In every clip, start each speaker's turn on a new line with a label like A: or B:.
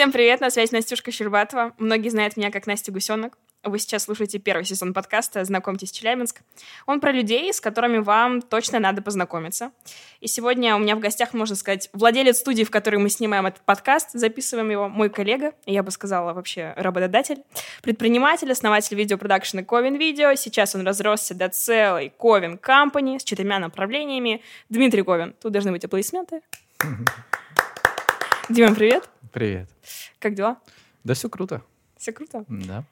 A: Всем привет, на связи Настюшка Щербатова. Многие знают меня как Настя Гусенок. Вы сейчас слушаете первый сезон подкаста «Знакомьтесь, Челябинск». Он про людей, с которыми вам точно надо познакомиться. И сегодня у меня в гостях, можно сказать, владелец студии, в которой мы снимаем этот подкаст, записываем его, мой коллега, я бы сказала вообще работодатель, предприниматель, основатель видеопродакшена Ковин Видео. Сейчас он разросся до целой Ковин Company с четырьмя направлениями. Дмитрий Ковин. Тут должны быть аплодисменты. Дима, привет.
B: Привет.
A: Как дела?
B: Да все круто.
A: Все круто?
B: Да.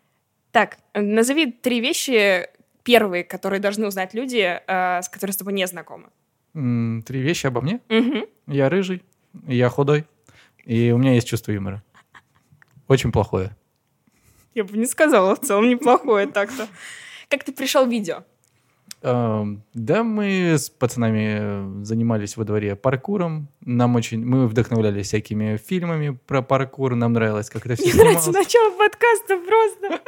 A: Так, назови три вещи первые, которые должны узнать люди, э, с которыми с тобой не знакомы.
B: М, Три вещи обо мне.
A: Мгм.
B: Я рыжий, я худой, и у меня есть чувство юмора. Очень плохое.
A: Я бы не сказала, в целом неплохое так-то. Как ты пришел в видео?
B: Эм, Да, мы с пацанами занимались во дворе паркуром. Нам очень... Мы вдохновлялись всякими фильмами про паркур. Нам нравилось, как это все
A: Мне нравится начало подкаста просто.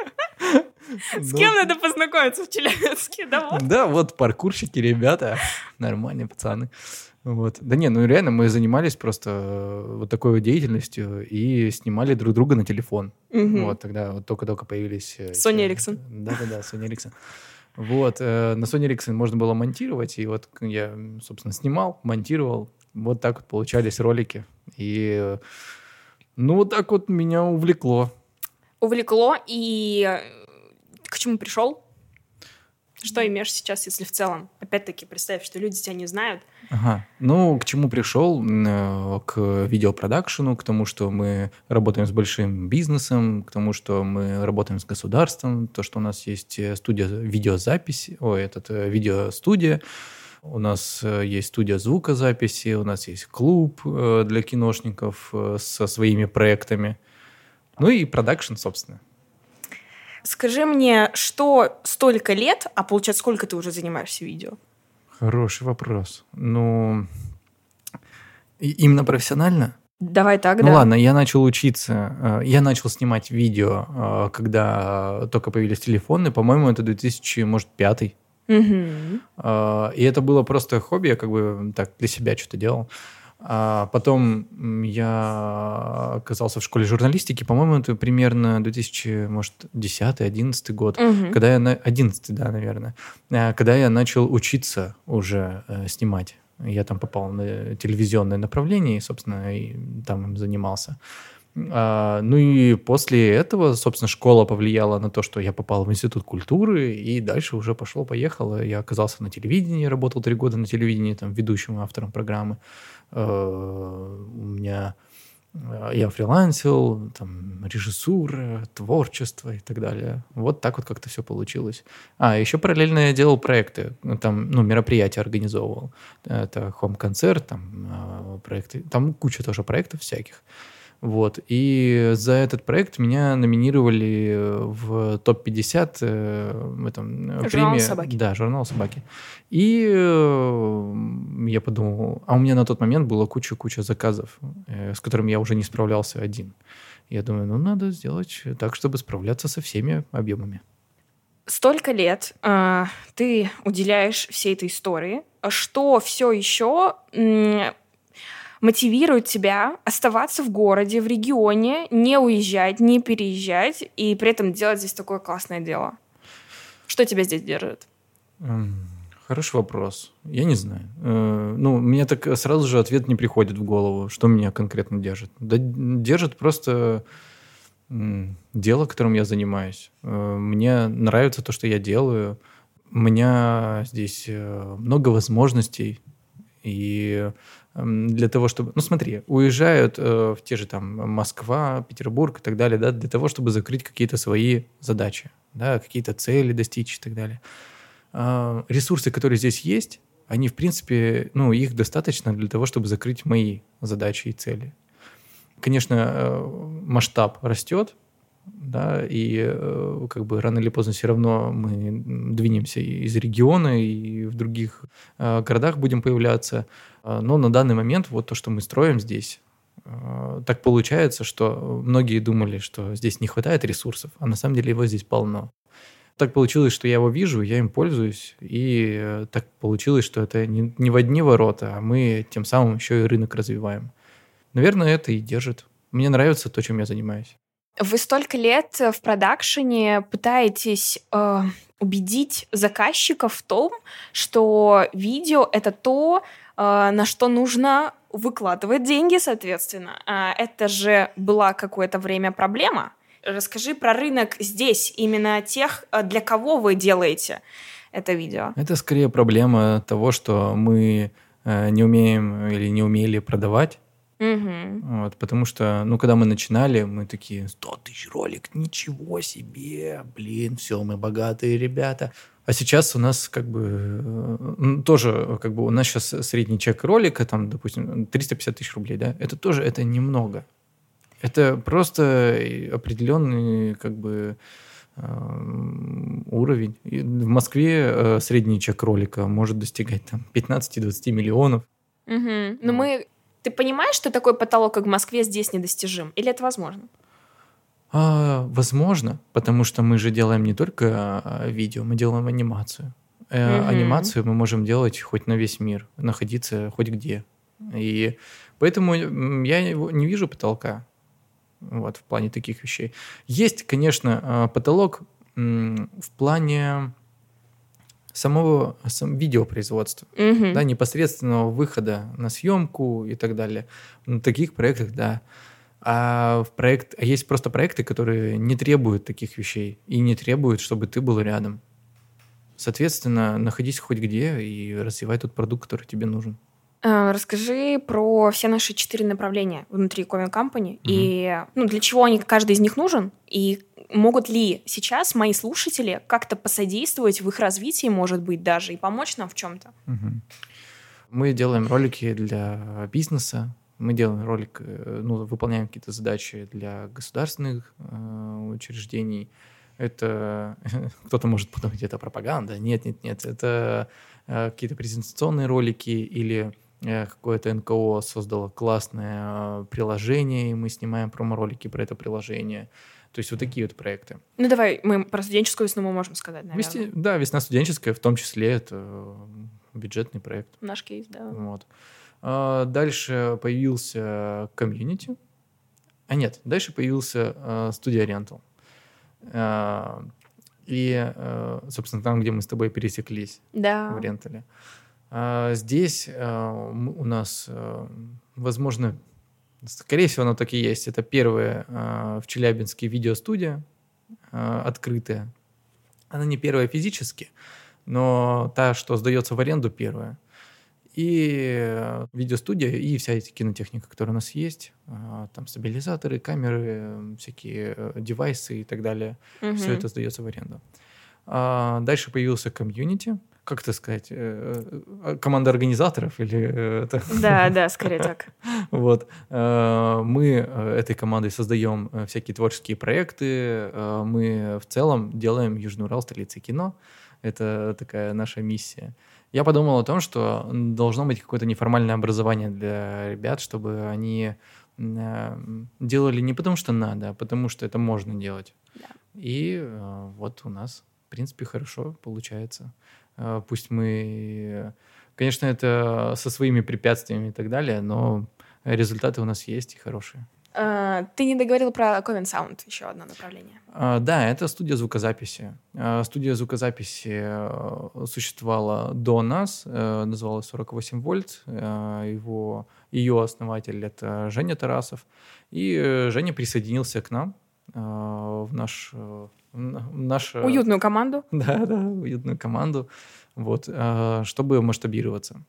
A: С
B: Ну,
A: кем надо познакомиться в Челябинске? Да вот.
B: Да, вот паркурщики, ребята. Нормальные пацаны. Вот. Да не, ну реально мы занимались просто э, вот такой вот деятельностью и снимали друг друга на телефон.
A: Мгм.
B: Вот тогда вот только-только появились... э, эти-
A: Ericsson.
B: Да-да-да, Sony Ericsson. Вот, э, на Sony Ericsson можно было монтировать, и вот я, собственно, снимал, монтировал, вот так вот получались ролики. И, ну, вот так вот меня увлекло.
A: Увлекло и э, к чему пришел? Что имеешь сейчас, если в целом? Опять-таки, представь, что люди тебя не знают.
B: Ага. Ну, к чему пришел? Э, К видеопродакшену, к тому, что мы работаем с большим бизнесом, к тому, что мы работаем с государством, то, что у нас есть э, студия видеозаписи, ой, этот э, видеостудия, у нас есть студия звукозаписи, у нас есть клуб для киношников со своими проектами. Ну и продакшн, собственно.
A: Скажи мне, что столько лет, а получается, сколько ты уже занимаешься видео?
B: Хороший вопрос. Ну, именно профессионально?
A: Давай так,
B: Ну
A: да?
B: ладно, я начал учиться, э, я начал снимать видео, э, когда только появились телефоны, по-моему, это 2000, может, пятый. Э, И это было просто хобби, я как бы так для себя что-то делал. А потом я оказался в школе журналистики, по-моему, это примерно 2000, может, 10-11 год.
A: Мгм.
B: Когда я на 11, да, наверное, э, когда я начал учиться уже э, снимать. Я там попал на телевизионное направление, и, собственно, и там им занимался. А, ну и после этого, собственно, школа повлияла на то, что я попал в институт культуры, и дальше уже пошел-поехал. Я оказался на телевидении, работал три года на телевидении, там, ведущим автором программы. Э, У меня э, я фрилансил, там, режиссура, творчество и так далее. Вот так вот как-то все получилось. А, еще параллельно я делал проекты, ну, там, ну, мероприятия организовывал. Это хом-концерт, там, э, проекты, там куча тоже проектов всяких. Вот. И за этот проект меня номинировали в топ-50 э, в этом э,
A: Журнал
B: премии.
A: «Собаки».
B: Да, журнал «Собаки». И э, я подумал, а у меня на тот момент было куча-куча заказов, э, с которыми я уже не справлялся один. Я думаю, ну, надо сделать так, чтобы справляться со всеми объемами.
A: Столько лет э, ты уделяешь всей этой истории. Что все еще мотивирует тебя оставаться в городе, в регионе, не уезжать, не переезжать и при этом делать здесь такое классное дело? Что тебя здесь держит?
B: М, Хороший вопрос. Я не знаю. Э, Ну, мне так сразу же ответ не приходит в голову, что меня конкретно держит. Да держит просто дело, которым я занимаюсь. Э, Мне нравится то, что я делаю. У меня здесь э, много возможностей. И для того, чтобы... Ну, смотри, уезжают э, в те же там Москва, Петербург и так далее, да, для того, чтобы закрыть какие-то свои задачи, да, какие-то цели достичь и так далее. А, ресурсы, которые здесь есть, они, в принципе, ну, их достаточно для того, чтобы закрыть мои задачи и цели. Конечно, э, масштаб растет, да, и э, как бы рано или поздно все равно мы двинемся из региона и в других э, городах будем появляться. А, Но на данный момент вот то, что мы строим здесь, э, так получается, что многие думали, что здесь не хватает ресурсов, а на самом деле его здесь полно. Так получилось, что я его вижу, я им пользуюсь, и э, так получилось, что это не, не в одни ворота, а мы тем самым еще и рынок развиваем. Наверное, это и держит. Мне нравится то, чем я занимаюсь.
A: Вы столько лет в продакшене пытаетесь э, убедить заказчиков в том, что видео — это то, э, на что нужно выкладывать деньги, соответственно. А это же была какое-то время проблема. Расскажи про рынок здесь, именно тех, э, для кого вы делаете это видео.
B: Это скорее проблема того, что мы э, не умеем или не умели продавать.
A: Угу.
B: Вот, потому что, ну, когда мы начинали, мы такие, 100 тысяч ролик, ничего себе, блин, все, мы богатые ребята. А сейчас у нас как бы э, тоже, как бы у нас сейчас средний чек ролика, там, допустим, 350 тысяч рублей, да, это тоже, это немного. Это просто определенный, как бы, э, уровень. И в Москве э, средний чек ролика может достигать там 15-20 миллионов.
A: Угу. Но мы... Ты понимаешь, что такой потолок, как в Москве, здесь недостижим? Или это возможно?
B: А, возможно, потому что мы же делаем не только а, видео, мы делаем анимацию.
A: Мгм.
B: Анимацию мы можем делать хоть на весь мир, находиться хоть где. И поэтому я не вижу потолка вот, в плане таких вещей. Есть, конечно, а, потолок в плане самого сам, видеопроизводства
A: Мгм.
B: да, непосредственного выхода на съемку и так далее. На таких проектах, да. А, в проект, а есть просто проекты, которые не требуют таких вещей и не требуют, чтобы ты был рядом. Соответственно, находись хоть где и развивай тот продукт, который тебе нужен.
A: Э, Расскажи про все наши четыре направления внутри Coven Company и ну, для чего они, каждый из них нужен, и могут ли сейчас мои слушатели как-то посодействовать в их развитии, может быть, даже, и помочь нам в чем-то?
B: Мы делаем ролики для бизнеса, мы делаем ролик, э, ну, выполняем какие-то задачи для государственных э, учреждений. Это кто-то может подумать, это пропаганда. Нет, нет, нет. Это э, какие-то презентационные ролики или э, какое-то НКО создало классное э, приложение, и мы снимаем промо-ролики про это приложение. То есть вот такие вот проекты.
A: Ну, давай, мы про студенческую весну мы можем сказать, наверное.
B: Вести- да, весна студенческая, в том числе это э, бюджетный проект.
A: Наш кейс, да.
B: Вот. А, Дальше появился комьюнити. А нет, дальше появился э, студия. А, И, э, собственно, там, где мы с тобой пересеклись
A: Да.
B: в рентале. А, Здесь у нас, возможно, скорее всего, оно так и есть. Это первая э, в Челябинске видеостудия э, открытая. Она не первая физически, но та, что сдается в аренду, первая. И э, видеостудия, и вся эта кинотехника, которая у нас есть. А, Там стабилизаторы, камеры, всякие э, девайсы и так далее.
A: Мгм.
B: Все это сдается в аренду. Дальше появился комьюнити. Как это сказать? э, э, Команда организаторов или э, это?
A: Да, да, скорее так.
B: Вот. Мы этой командой создаем всякие творческие проекты. Мы в целом делаем Южный Урал столицей кино. Это такая наша миссия. Я подумал о том, что должно быть какое-то неформальное образование для ребят, чтобы они делали не потому, что надо, а потому, что это можно делать.
A: Да.
B: И вот у нас, в принципе, хорошо получается. Э, Пусть мы, конечно, это со своими препятствиями и так далее, но результаты у нас есть и хорошие.
A: Э, Ты не договорил про Coven Sound, еще одно направление.
B: А, Да, это студия звукозаписи. А, Студия звукозаписи э, существовала до нас, э, называлась 48 вольт. Его, ее основатель это Женя Тарасов. И Женя присоединился к нам в наш, э, в на- в наш... э,
A: Уютную команду.
B: Да, да, уютную команду, вот, э, чтобы масштабироваться.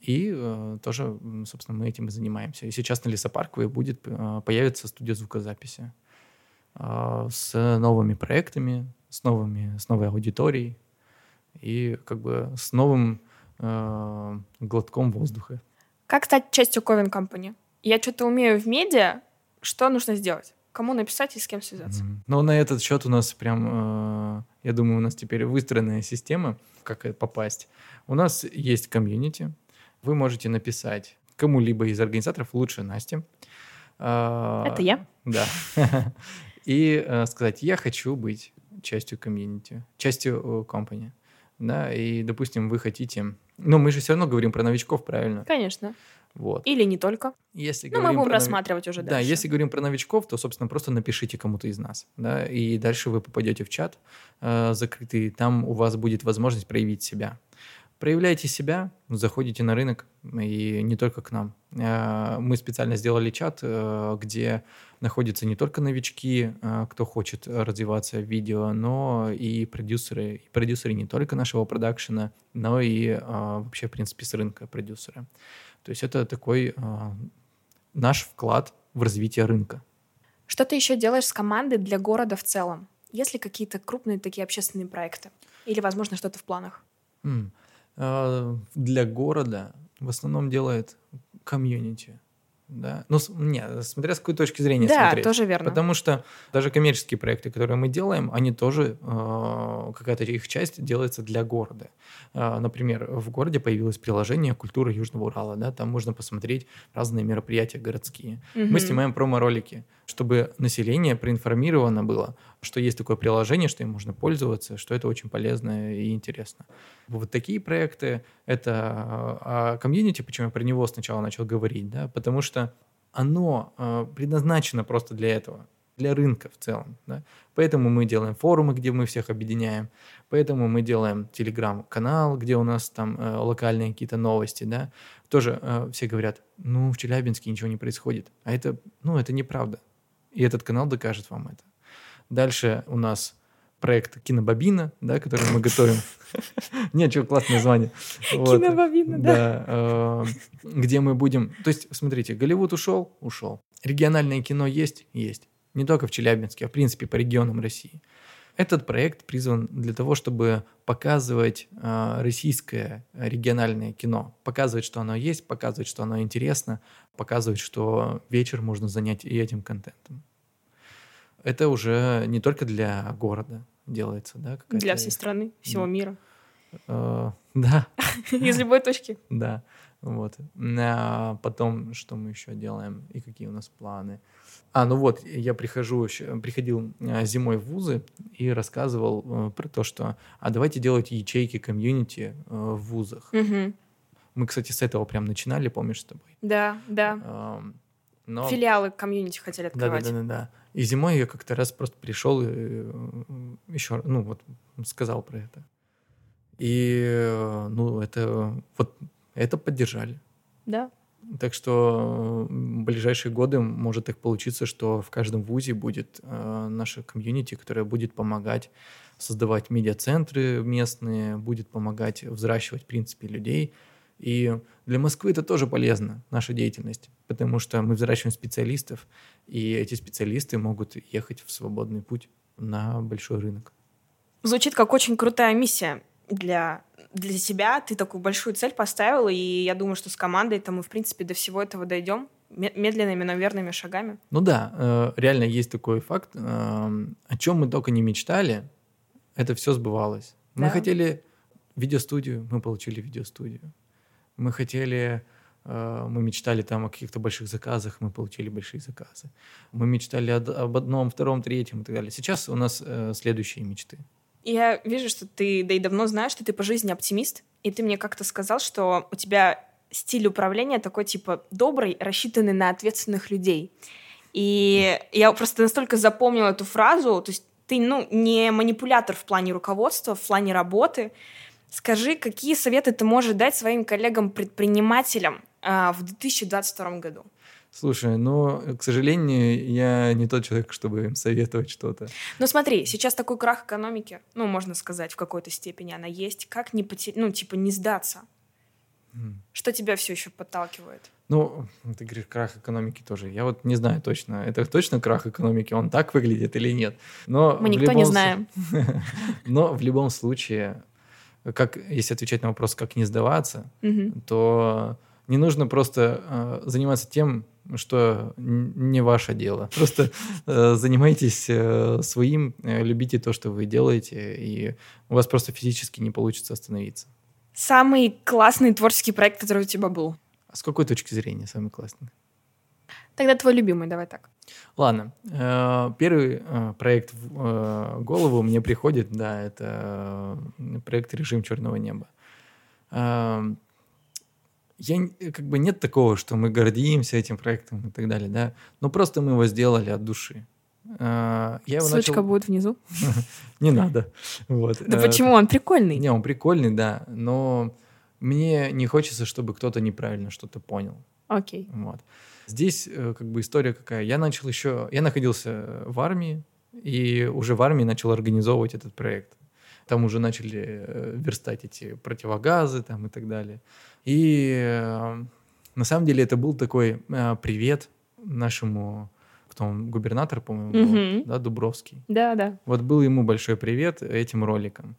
B: И э, тоже, собственно, мы этим и занимаемся. И сейчас на Лесопарковой будет, э, появится студия звукозаписи э, с новыми проектами, с, новыми, с новой аудиторией и как бы с новым э, глотком воздуха.
A: Как стать частью Coven Company? Я что-то умею в медиа. Что нужно сделать? Кому написать и с кем связаться?
B: Мгм. Но на этот счет у нас прям, э, я думаю, у нас теперь выстроенная система, как это попасть. У нас есть комьюнити. Вы можете написать кому-либо из организаторов, лучше Насте. А,
A: Это я.
B: Да. И э, сказать, я хочу быть частью комьюнити, частью э, компании. Да, и, допустим, вы хотите... Ну, мы же все равно говорим про новичков, правильно?
A: Конечно.
B: Вот.
A: Или не только.
B: Если
A: Ну, мы будем
B: про
A: рассматривать уже
B: Да,
A: дальше.
B: если говорим про новичков, то, собственно, просто напишите кому-то из нас, да, и дальше вы попадете в чат э, закрытый, там у вас будет возможность проявить себя. Проявляйте себя, заходите на рынок, и не только к нам. Э, Мы специально сделали чат, э, где находятся не только новички, э, кто хочет развиваться в видео, но и продюсеры. И продюсеры не только нашего продакшена, но и э, вообще, в принципе, с рынка продюсеры. То есть это такой э, наш вклад в развитие рынка.
A: Что ты еще делаешь с командой для города в целом? Есть ли какие-то крупные такие общественные проекты? Или, возможно, что-то в планах?
B: А, Для города в основном делает комьюнити. Да? Ну, не, смотря с какой точки зрения
A: да,
B: смотреть.
A: тоже верно.
B: Потому что даже коммерческие проекты, которые мы делаем, они тоже, э, какая-то их часть делается для города. Э, например, в городе появилось приложение «Культура Южного Урала». Да? Там можно посмотреть разные мероприятия городские. Мы
A: Мгм.
B: снимаем промо-ролики, чтобы население проинформировано было, что есть такое приложение, что им можно пользоваться, что это очень полезно и интересно. Вот такие проекты — это а комьюнити, почему я про него сначала начал говорить, да, потому что оно э, предназначено просто для этого, для рынка в целом. Да? Поэтому мы делаем форумы, где мы всех объединяем, поэтому мы делаем телеграм-канал, где у нас там э, локальные какие-то новости. Да? Тоже э, все говорят, ну, в Челябинске ничего не происходит. А это, ну, это неправда. И этот канал докажет вам это. Дальше у нас проект «Кинобобина», да, который мы готовим. Нет, что, классное название.
A: Кинобобина, да.
B: Да, э, где мы будем... То есть, смотрите, Голливуд ушел? Ушел. Региональное кино есть? Есть. Не только в Челябинске, а в принципе по регионам России. Этот проект призван для того, чтобы показывать э, российское региональное кино. Показывать, что оно есть, показывать, что оно интересно, показывать, что вечер можно занять и этим контентом. Это уже не только для города делается, да?
A: Для всей страны, всего
B: Да.
A: мира.
B: Э, да,
A: Из любой точки.
B: да, вот. А потом, что мы еще делаем и какие у нас планы? А, ну вот, я прихожу, приходил а, зимой в вузы и рассказывал э, про то, что, а давайте делать ячейки комьюнити э, в вузах.
A: Мгм.
B: Мы, кстати, с этого прям начинали, помнишь, с тобой?
A: Да, да.
B: Но...
A: Филиалы комьюнити хотели
B: Да, да,
A: открывать.
B: да, да, да. И зимой я как-то раз просто пришел и э, еще, ну вот, сказал про это. И, ну, это, вот, это поддержали.
A: Да.
B: Так что в ближайшие годы может так получиться, что в каждом вузе будет э, наша комьюнити, которая будет помогать создавать медиацентры местные, будет помогать взращивать, в принципе, людей. И для Москвы это тоже полезно, наша деятельность, потому что мы взращиваем специалистов, и эти специалисты могут ехать в свободный путь на большой рынок.
A: Звучит как очень крутая миссия для, для себя. Ты такую большую цель поставил, и я думаю, что с командой то мы, в принципе, до всего этого дойдем ме- медленными, но верными шагами.
B: Ну да, э, реально есть такой факт. э, О чем мы только не мечтали, это все сбывалось. Мы
A: Да.
B: хотели видеостудию, мы получили видеостудию. Мы хотели, э, мы мечтали там о каких-то больших заказах, мы получили большие заказы. Мы мечтали об одном, втором, третьем и так далее. Сейчас у нас следующие мечты.
A: Я вижу, что ты, да и давно знаешь, что ты по жизни оптимист, и ты мне как-то сказал, что у тебя стиль управления такой, типа, добрый, рассчитанный на ответственных людей. И я просто настолько запомнила эту фразу, то есть ты, ну, не манипулятор в плане руководства, в плане работы. Скажи, какие советы ты можешь дать своим коллегам-предпринимателям а, в 2022 году?
B: Слушай, но, к сожалению, я не тот человек, чтобы им советовать что-то.
A: Ну смотри, сейчас такой крах экономики, ну, можно сказать, в какой-то степени она есть. Как не потерять, ну, типа, не сдаться? Что тебя все еще подталкивает?
B: Ну, ты говоришь, крах экономики тоже. Я вот не знаю точно, это точно крах экономики, он так выглядит или нет. Но
A: Мы никто не
B: любом
A: знаем.
B: Но в любом случае, как, если отвечать на вопрос, как не сдаваться, то не нужно просто э, заниматься тем, что не ваше дело. Просто э, занимайтесь э, своим, э, любите то, что вы делаете, и у вас просто физически не получится остановиться.
A: Самый классный творческий проект, который у тебя был?
B: А с какой точки зрения самый классный?
A: Тогда твой любимый, давай так.
B: Ладно, первый проект в голову мне приходит, да, это проект «Режим черного неба». Э, я н- как бы нет такого, что мы гордимся этим проектом и так далее, да. Но просто мы его сделали от души. А, Я его
A: Ссылочка
B: начал...
A: будет внизу.
B: Не надо. Вот.
A: Да
B: Э,
A: почему? Он прикольный.
B: Не, он прикольный, да, но мне не хочется, чтобы кто-то неправильно что-то понял.
A: Окей.
B: Вот. Здесь э, как бы история какая. Я начал еще... Я находился в армии, и уже в армии начал организовывать этот проект. Там уже начали э, верстать эти противогазы там и так далее. И э, на самом деле это был такой э, привет нашему, кто он, губернатор, по-моему, был,
A: Мгм.
B: да, Дубровский.
A: Да, да.
B: Вот был ему большой привет этим роликом.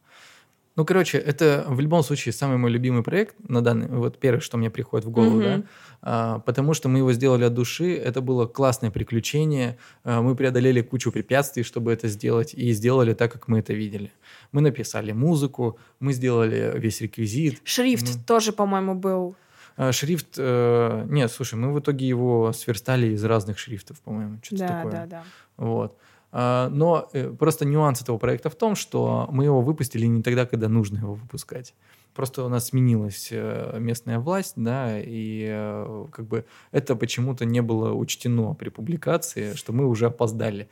B: Ну, короче, это в любом случае самый мой любимый проект на данный, вот первое, что мне приходит в голову,
A: Мгм.
B: да, А, потому что мы его сделали от души, это было классное приключение, А, мы преодолели кучу препятствий, чтобы это сделать, и сделали так, как мы это видели. Мы написали музыку, мы сделали весь реквизит.
A: Шрифт
B: Мгм.
A: тоже, по-моему, был.
B: А, Шрифт, э, нет, слушай, мы в итоге его сверстали из разных шрифтов, по-моему, что-то
A: Да,
B: такое.
A: да, да.
B: Вот. А, Но э, просто нюанс этого проекта в том, что мы его выпустили не тогда, когда нужно его выпускать. Просто у нас сменилась э, местная власть, да, и э, как бы это почему-то не было учтено при публикации, что мы уже опоздали.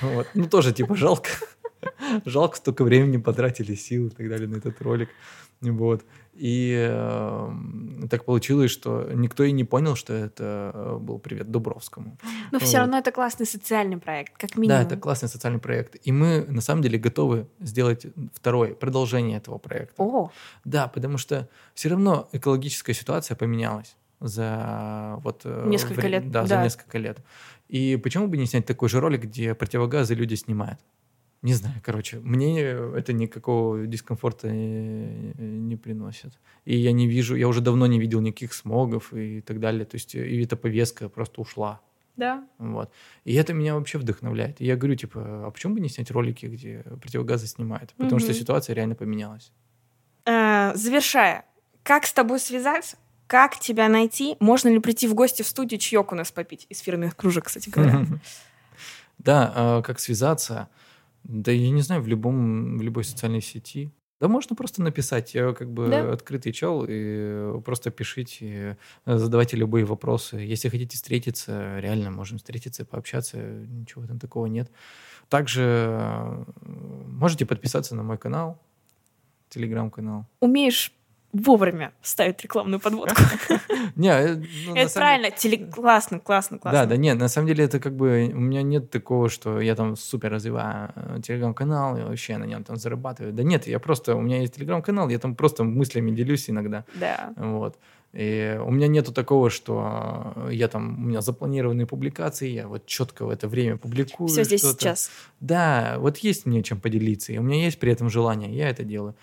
B: Вот. Ну, тоже типа жалко. Жалко, столько времени потратили, сил и так далее на этот ролик. Вот. И э, так получилось, что никто и не понял, что это э, был привет Дубровскому.
A: Но все
B: Вот.
A: равно это классный социальный проект, как минимум.
B: Да, это классный социальный проект. И мы на самом деле готовы сделать второй, продолжение этого проекта.
A: О,
B: Да, потому что все равно экологическая ситуация поменялась за вот э,
A: Несколько
B: вре-
A: лет,
B: Да, за
A: да.
B: несколько лет. И почему бы не снять такой же ролик, где противогазы люди снимают? Не знаю, короче, мне это никакого дискомфорта э, не приносит. И я не вижу, я уже давно не видел никаких смогов и так далее. То есть э, и эта повестка просто ушла.
A: да.
B: Вот. И это меня вообще вдохновляет. И я говорю, типа, а почему бы не снять ролики, где противогазы снимают? Потому что
A: Мгм.
B: ситуация реально поменялась.
A: Э, Завершая, как с тобой связаться? Как тебя найти? Можно ли прийти в гости в студию чаек у нас попить из фирменных кружек, кстати говоря?
B: Да, а как связаться? Да я не знаю, в любом, в любой социальной сети. Да можно просто написать. Я как бы
A: Да.
B: открытый чел, и просто пишите, задавайте любые вопросы. Если хотите встретиться, реально можем встретиться, пообщаться, ничего там такого нет. Также э, можете подписаться на мой канал, телеграм-канал.
A: Умеешь вовремя ставить рекламную подводку.
B: Не, э, ну,
A: Это правильно. Классно, классно, классно.
B: Да, да, нет, на самом деле это как бы у меня нет такого, что я там супер развиваю э, телеграм-канал и вообще на нем там зарабатываю. Да нет, я просто, у меня есть телеграм-канал, я там просто мыслями делюсь иногда,
A: Да.
B: вот. И у меня нету такого, что я там, у меня запланированные публикации, я вот четко в это время публикую.
A: Все здесь сейчас.
B: Да, вот есть мне чем поделиться, и у меня есть при этом желание, я это делаю.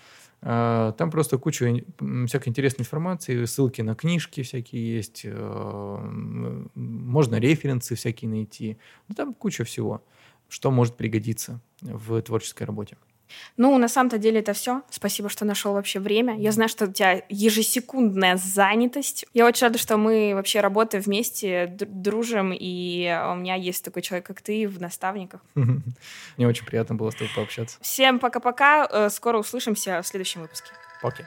B: А, Там просто куча всякой интересной информации, ссылки на книжки всякие есть, э, можно референсы всякие найти. Ну, там куча всего, что может пригодиться в творческой работе.
A: Ну, на самом-то деле это все. Спасибо, что нашел вообще время. Я знаю, что у тебя ежесекундная занятость. Я очень рада, что мы вообще работаем вместе, дружим, и у меня есть такой человек, как ты, в наставниках.
B: Мне очень приятно было с тобой пообщаться.
A: Всем пока-пока. Э, Скоро услышимся в следующем выпуске.
B: Пока.